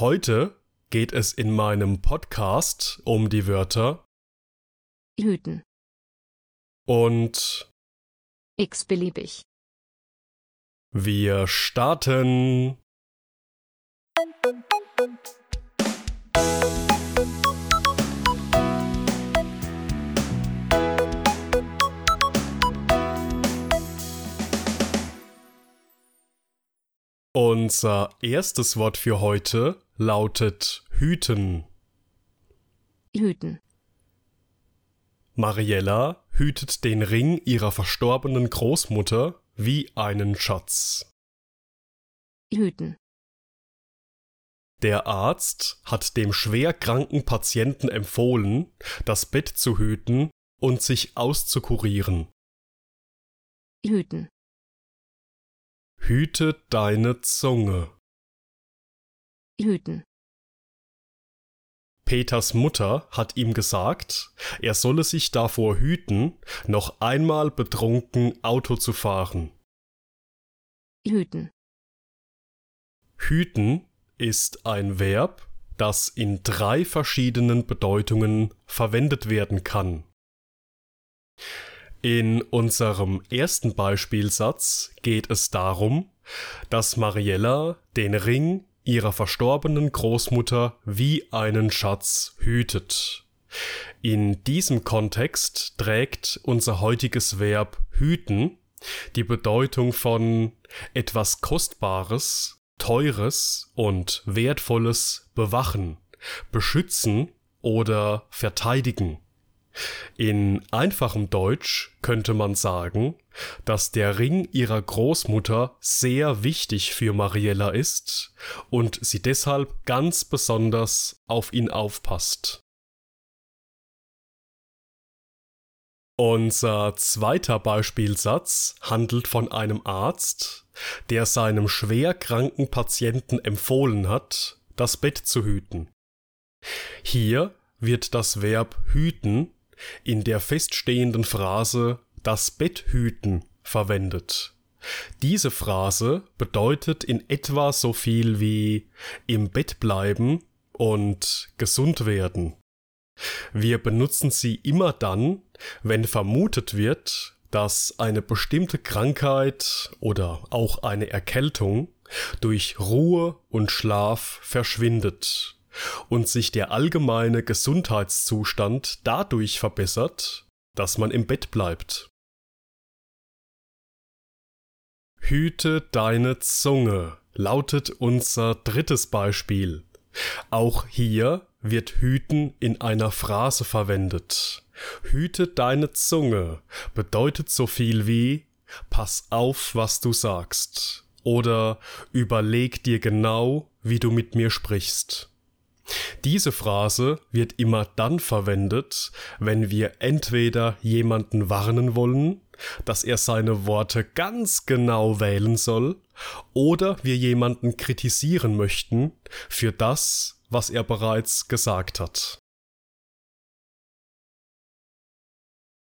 Heute geht es in meinem Podcast um die Wörter hüten, und x-beliebig, wir starten. Unser erstes Wort für heute lautet hüten. hüten, Mariella hütet den Ring ihrer verstorbenen Großmutter wie einen Schatz. hüten, Der Arzt hat dem schwer kranken Patienten empfohlen, das Bett zu hüten und sich auszukurieren. hüten, Hüte deine Zunge. Hüten, Peters Mutter hat ihm gesagt, er solle sich davor hüten, noch einmal betrunken Auto zu fahren. hüten, Hüten ist ein Verb, das in drei verschiedenen Bedeutungen verwendet werden kann. In unserem ersten Beispielsatz geht es darum, dass Mariella den Ring ihrer verstorbenen Großmutter wie einen Schatz hütet. In diesem Kontext trägt unser heutiges Verb hüten die Bedeutung von etwas Kostbares, Teures und Wertvolles bewachen, beschützen oder verteidigen. In einfachem Deutsch könnte man sagen, dass der Ring ihrer Großmutter sehr wichtig für Mariella ist und sie deshalb ganz besonders auf ihn aufpasst. Unser zweiter Beispielsatz handelt von einem Arzt, der seinem schwer kranken Patienten empfohlen hat, das Bett zu hüten. Hier wird das Verb hüten in der feststehenden Phrase das Bett hüten verwendet. Diese Phrase bedeutet in etwa so viel wie im Bett bleiben und gesund werden. Wir benutzen sie immer dann, wenn vermutet wird, dass eine bestimmte Krankheit oder auch eine Erkältung durch Ruhe und Schlaf verschwindet und sich der allgemeine Gesundheitszustand dadurch verbessert, dass man im Bett bleibt. Hüte deine Zunge lautet unser drittes Beispiel. Auch hier wird hüten in einer Phrase verwendet. Hüte deine Zunge bedeutet so viel wie Pass auf, was du sagst oder überleg dir genau, wie du mit mir sprichst. Diese Phrase wird immer dann verwendet, wenn wir entweder jemanden warnen wollen, dass er seine Worte ganz genau wählen soll, oder wir jemanden kritisieren möchten für das, was er bereits gesagt hat.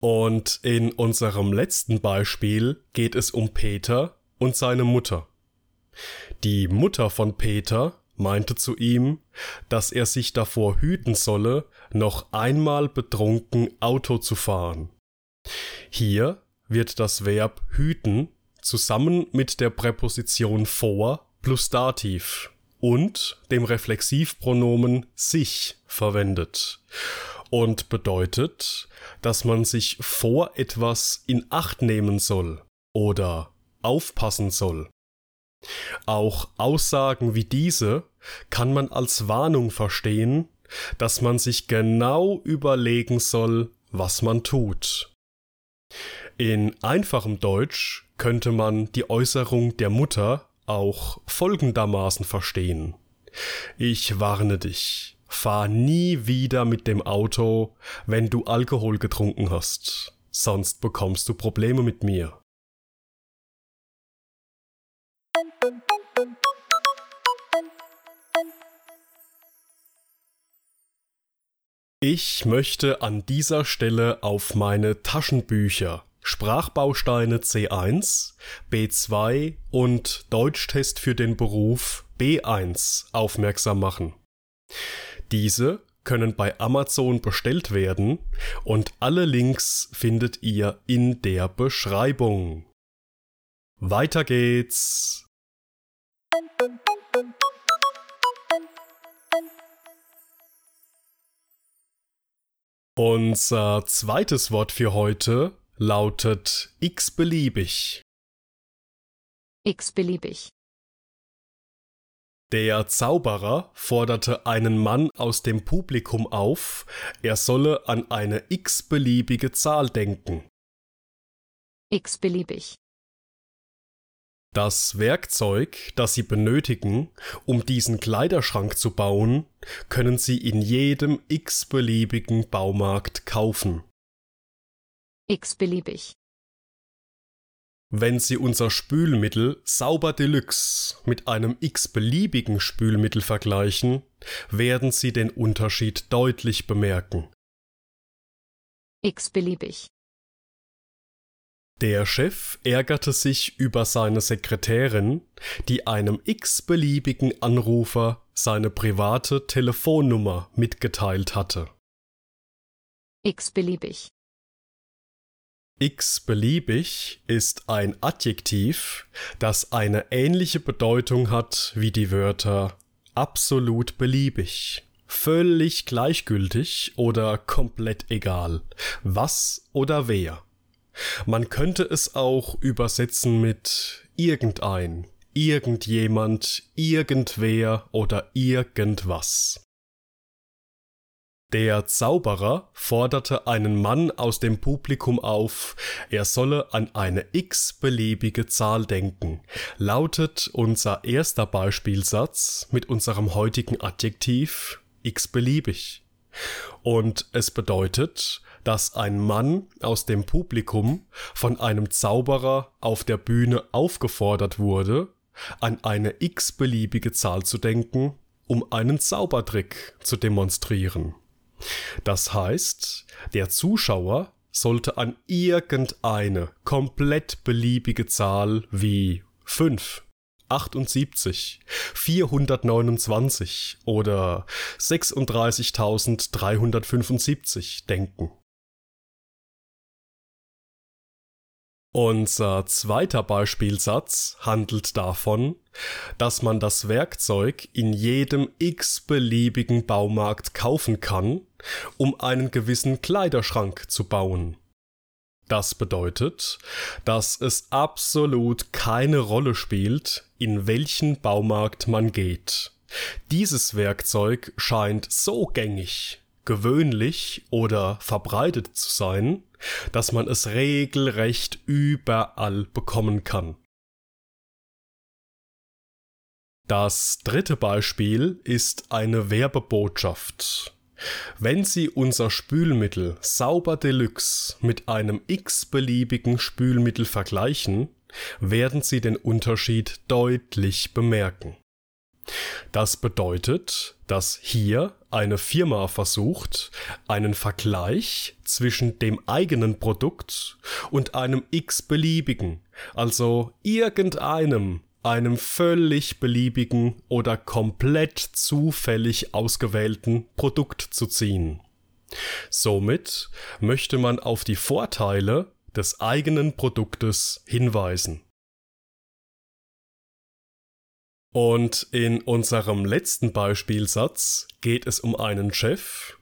Und in unserem letzten Beispiel geht es um Peter und seine Mutter. Die Mutter von Peter meinte zu ihm, dass er sich davor hüten solle, noch einmal betrunken Auto zu fahren. Hier wird das Verb hüten zusammen mit der Präposition vor plus Dativ und dem Reflexivpronomen sich verwendet und bedeutet, dass man sich vor etwas in Acht nehmen soll oder aufpassen soll. Auch Aussagen wie diese kann man als Warnung verstehen, dass man sich genau überlegen soll, was man tut. In einfachem Deutsch könnte man die Äußerung der Mutter auch folgendermaßen verstehen. Ich warne dich, fahr nie wieder mit dem Auto, wenn du Alkohol getrunken hast, sonst bekommst du Probleme mit mir. Ich möchte an dieser Stelle auf meine Taschenbücher Sprachbausteine C1, B2 und Deutschtest für den Beruf B1 aufmerksam machen. Diese können bei Amazon bestellt werden und alle Links findet ihr in der Beschreibung. Weiter geht's. Unser zweites Wort für heute lautet x-beliebig. x-beliebig, Der Zauberer forderte einen Mann aus dem Publikum auf, er solle an eine x-beliebige Zahl denken. x-beliebig, Das Werkzeug, das Sie benötigen, um diesen Kleiderschrank zu bauen, können Sie in jedem x-beliebigen Baumarkt kaufen. x-beliebig, Wenn Sie unser Spülmittel Sauber Deluxe mit einem x-beliebigen Spülmittel vergleichen, werden Sie den Unterschied deutlich bemerken. x-beliebig, Der Chef ärgerte sich über seine Sekretärin, die einem x-beliebigen Anrufer seine private Telefonnummer mitgeteilt hatte. x-beliebig, x-beliebig ist ein Adjektiv, das eine ähnliche Bedeutung hat wie die Wörter absolut beliebig, völlig gleichgültig oder komplett egal, was oder wer. Man könnte es auch übersetzen mit irgendein, irgendjemand, irgendwer oder irgendwas. Der Zauberer forderte einen Mann aus dem Publikum auf, er solle an eine x-beliebige Zahl denken, lautet unser erster Beispielsatz mit unserem heutigen Adjektiv x-beliebig. Und es bedeutet, dass ein Mann aus dem Publikum von einem Zauberer auf der Bühne aufgefordert wurde, an eine x-beliebige Zahl zu denken, um einen Zaubertrick zu demonstrieren. Das heißt, der Zuschauer sollte an irgendeine komplett beliebige Zahl wie 5, 78, 429 oder 36.375 denken. Unser zweiter Beispielsatz handelt davon, dass man das Werkzeug in jedem x-beliebigen Baumarkt kaufen kann, um einen gewissen Kleiderschrank zu bauen. Das bedeutet, dass es absolut keine Rolle spielt, in welchen Baumarkt man geht. Dieses Werkzeug scheint so gängig, gewöhnlich oder verbreitet zu sein, dass man es regelrecht überall bekommen kann. Das dritte Beispiel ist eine Werbebotschaft. Wenn Sie unser Spülmittel Sauber Deluxe mit einem x-beliebigen Spülmittel vergleichen, werden Sie den Unterschied deutlich bemerken. Das bedeutet, dass hier eine Firma versucht, einen Vergleich zwischen dem eigenen Produkt und einem x-beliebigen, also irgendeinem, einem völlig beliebigen oder komplett zufällig ausgewählten Produkt zu ziehen. Somit möchte man auf die Vorteile des eigenen Produktes hinweisen. Und in unserem letzten Beispielsatz geht es um einen Chef,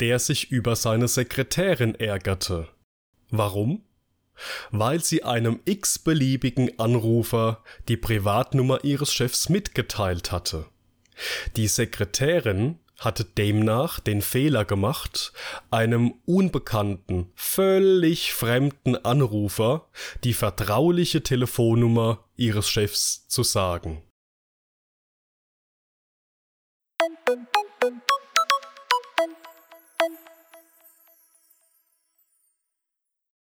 der sich über seine Sekretärin ärgerte. Warum? Weil sie einem x-beliebigen Anrufer die Privatnummer ihres Chefs mitgeteilt hatte. Die Sekretärin hatte demnach den Fehler gemacht, einem unbekannten, völlig fremden Anrufer die vertrauliche Telefonnummer ihres Chefs zu sagen.